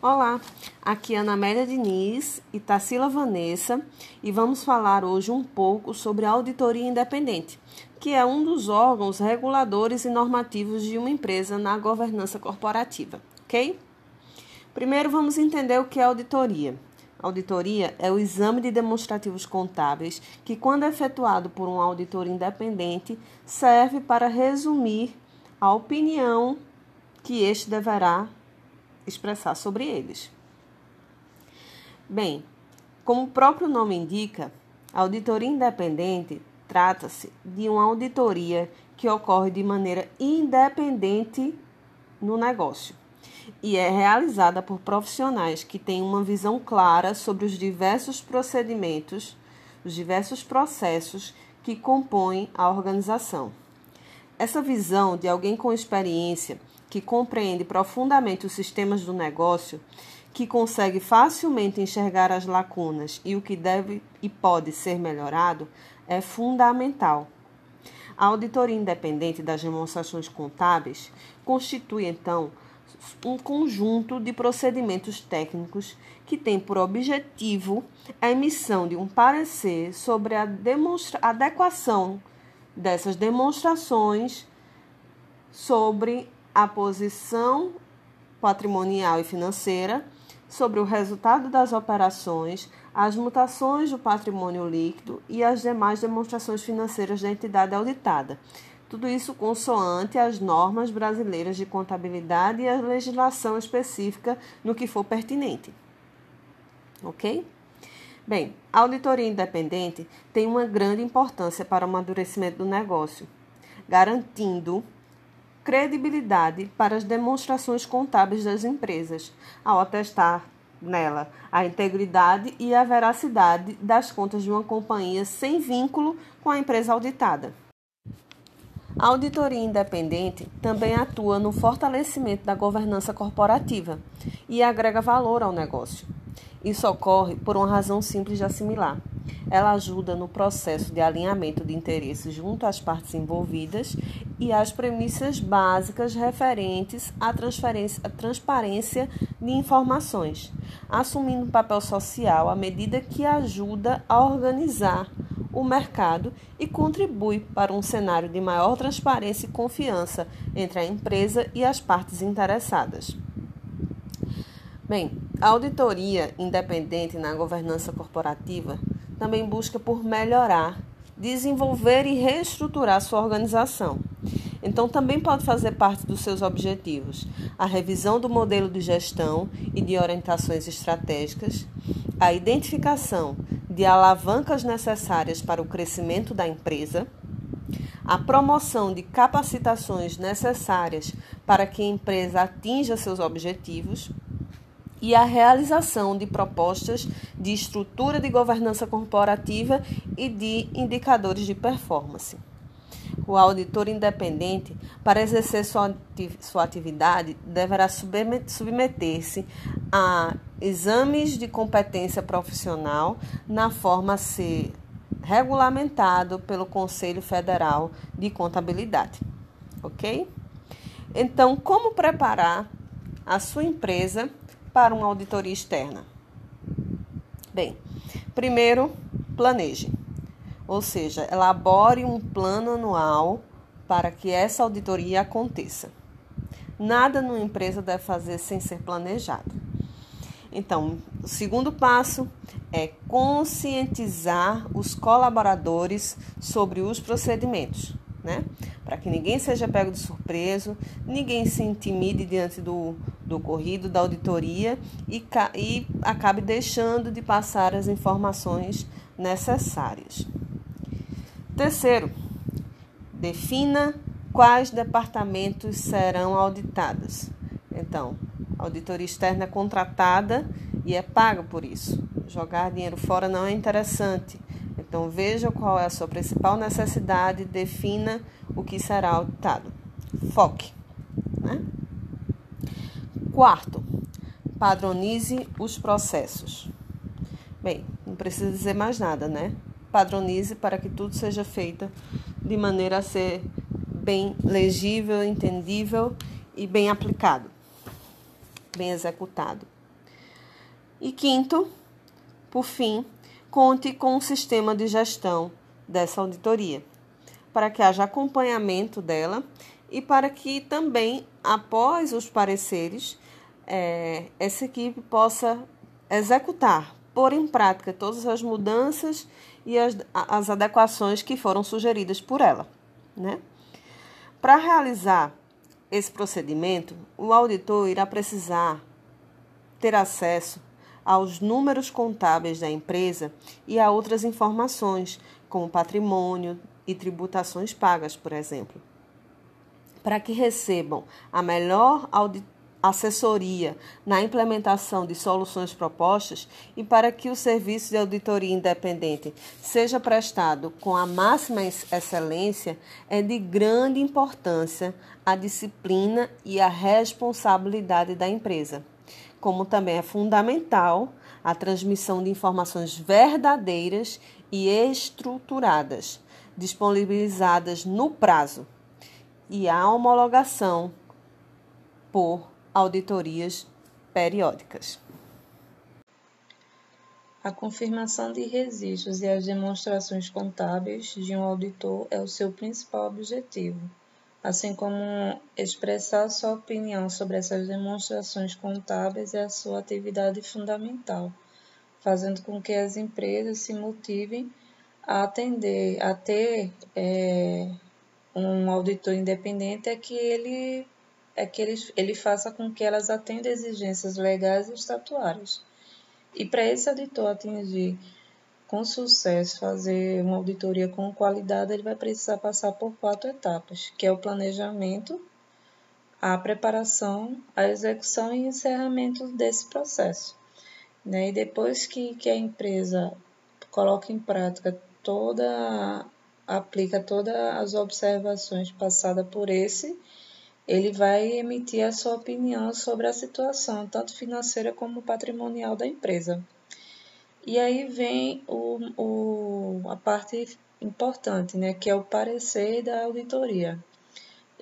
Olá, aqui é Ana Amélia Diniz e Tarsila Vanessa e vamos falar hoje um pouco sobre a auditoria independente, que é um dos órgãos reguladores e normativos de uma empresa na governança corporativa, ok? Primeiro vamos entender o que é auditoria. Auditoria é o exame de demonstrativos contábeis que, quando efetuado por um auditor independente, serve para resumir a opinião que este deverá expressar sobre eles. Bem, como o próprio nome indica, a auditoria independente trata-se de uma auditoria que ocorre de maneira independente no negócio e é realizada por profissionais que têm uma visão clara sobre os diversos procedimentos, os diversos processos que compõem a organização. Essa visão de alguém com experiência que compreende profundamente os sistemas do negócio, que consegue facilmente enxergar as lacunas e o que deve e pode ser melhorado, é fundamental. A auditoria independente das demonstrações contábeis constitui, então, um conjunto de procedimentos técnicos que tem por objetivo a emissão de um parecer sobre a adequação dessas demonstrações sobre a posição patrimonial e financeira, sobre o resultado das operações, as mutações do patrimônio líquido e as demais demonstrações financeiras da entidade auditada. Tudo isso consoante as normas brasileiras de contabilidade e a legislação específica no que for pertinente. Ok? Bem, a auditoria independente tem uma grande importância para o amadurecimento do negócio, garantindo credibilidade para as demonstrações contábeis das empresas, ao atestar nela a integridade e a veracidade das contas de uma companhia sem vínculo com a empresa auditada. A auditoria independente também atua no fortalecimento da governança corporativa e agrega valor ao negócio. Isso ocorre por uma razão simples de assimilar. Ela ajuda no processo de alinhamento de interesses junto às partes envolvidas e às premissas básicas referentes à, à transparência de informações, assumindo um papel social à medida que ajuda a organizar o mercado e contribui para um cenário de maior transparência e confiança entre a empresa e as partes interessadas. Bem, a auditoria independente na governança corporativa também busca por melhorar, desenvolver e reestruturar sua organização. Então, também pode fazer parte dos seus objetivos a revisão do modelo de gestão e de orientações estratégicas, a identificação de alavancas necessárias para o crescimento da empresa, a promoção de capacitações necessárias para que a empresa atinja seus objetivos e a realização de propostas de estrutura de governança corporativa e de indicadores de performance. O auditor independente, para exercer sua, atividade, deverá submeter-se a exames de competência profissional na forma a ser regulamentado pelo Conselho Federal de Contabilidade. Ok? Então, como preparar a sua empresa para uma auditoria externa? Bem, primeiro, planeje, ou seja, elabore um plano anual para que essa auditoria aconteça. Nada numa empresa deve fazer sem ser planejado. Então, o segundo passo é conscientizar os colaboradores sobre os procedimentos, né? Para que ninguém seja pego de surpresa, ninguém se intimide diante do, do ocorrido, da auditoria e, e acabe deixando de passar as informações necessárias. Terceiro, defina quais departamentos serão auditados. Então, a auditoria externa é contratada e é paga por isso. Jogar dinheiro fora não é interessante. Então, veja qual é a sua principal necessidade, defina o que será auditado. Foque. Né? Quarto, padronize os processos. Bem, não precisa dizer mais nada, né? Padronize para que tudo seja feito de maneira a ser bem legível, entendível e bem aplicado bem executado. E quinto, por fim, conte com um sistema de gestão dessa auditoria, para que haja acompanhamento dela e para que também, após os pareceres, é, essa equipe possa executar, pôr em prática todas as mudanças e as, as adequações que foram sugeridas por ela. Né? Para realizar esse procedimento, o auditor irá precisar ter acesso aos números contábeis da empresa e a outras informações, como patrimônio e tributações pagas, por exemplo. Para que recebam a melhor assessoria na implementação de soluções propostas e para que o serviço de auditoria independente seja prestado com a máxima excelência, é de grande importância a disciplina e a responsabilidade da empresa como também é fundamental a transmissão de informações verdadeiras e estruturadas, disponibilizadas no prazo, e a homologação por auditorias periódicas. A confirmação de registros e as demonstrações contábeis de um auditor é o seu principal objetivo assim como expressar sua opinião sobre essas demonstrações contábeis é a sua atividade fundamental, fazendo com que as empresas se motivem a atender, a ter é, um auditor independente, é que ele é que ele, ele faça com que elas atendam exigências legais e estatuárias. E para esse auditor atingir com sucesso fazer uma auditoria com qualidade, ele vai precisar passar por quatro etapas, que é o planejamento, a preparação, a execução e encerramento desse processo. Né? E depois que, que a empresa coloca em prática toda, aplica todas as observações passadas por esse, ele vai emitir a sua opinião sobre a situação, tanto financeira como patrimonial da empresa. E aí vem o, o, a parte importante, né, que é o parecer da auditoria.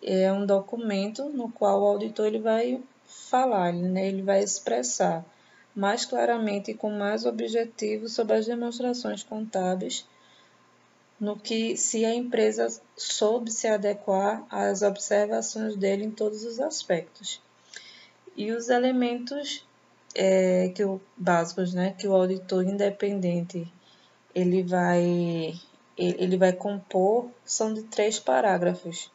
É um documento no qual o auditor ele vai falar, né, ele vai expressar mais claramente e com mais objetivo sobre as demonstrações contábeis, no que se a empresa soube se adequar às observações dele em todos os aspectos. E os elementos é, que o básicos, né, que o auditor independente ele vai ele vai compor são de três parágrafos,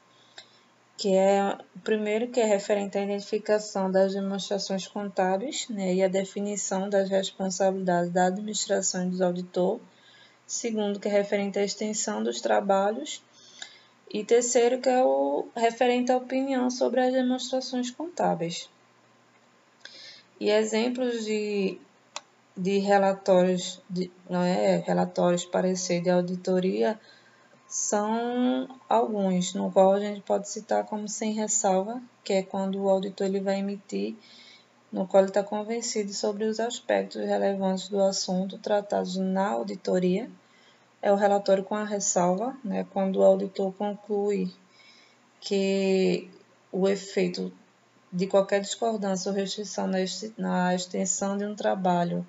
que é o primeiro que é referente à identificação das demonstrações contábeis, né, e a definição das responsabilidades da administração e dos auditor. Segundo, que é referente à extensão dos trabalhos. E terceiro, que é o referente à opinião sobre as demonstrações contábeis. E exemplos de, de relatórios, de, não é, relatórios, parecer de auditoria são alguns, no qual a gente pode citar como sem ressalva, que é quando o auditor ele vai emitir, no qual ele está convencido sobre os aspectos relevantes do assunto tratados na auditoria. É o relatório com a ressalva, né, quando o auditor conclui que o efeito de qualquer discordância ou restrição na extensão de um trabalho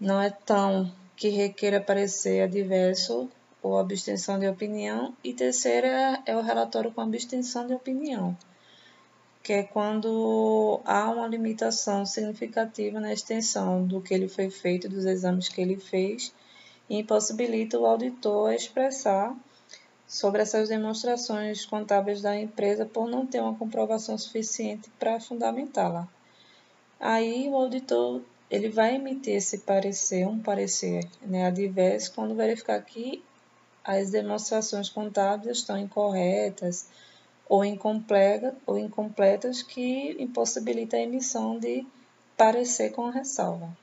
não é tão que requer parecer adverso ou abstenção de opinião, e terceira é o relatório com abstenção de opinião, que é quando há uma limitação significativa na extensão do que ele foi feito, dos exames que ele fez, e impossibilita o auditor a expressar sobre essas demonstrações contábeis da empresa por não ter uma comprovação suficiente para fundamentá-la. Aí o auditor ele vai emitir esse parecer, um parecer né, adverso, quando verificar que as demonstrações contábeis estão incorretas ou, incompleta, ou incompletas, que impossibilita a emissão de parecer com ressalva.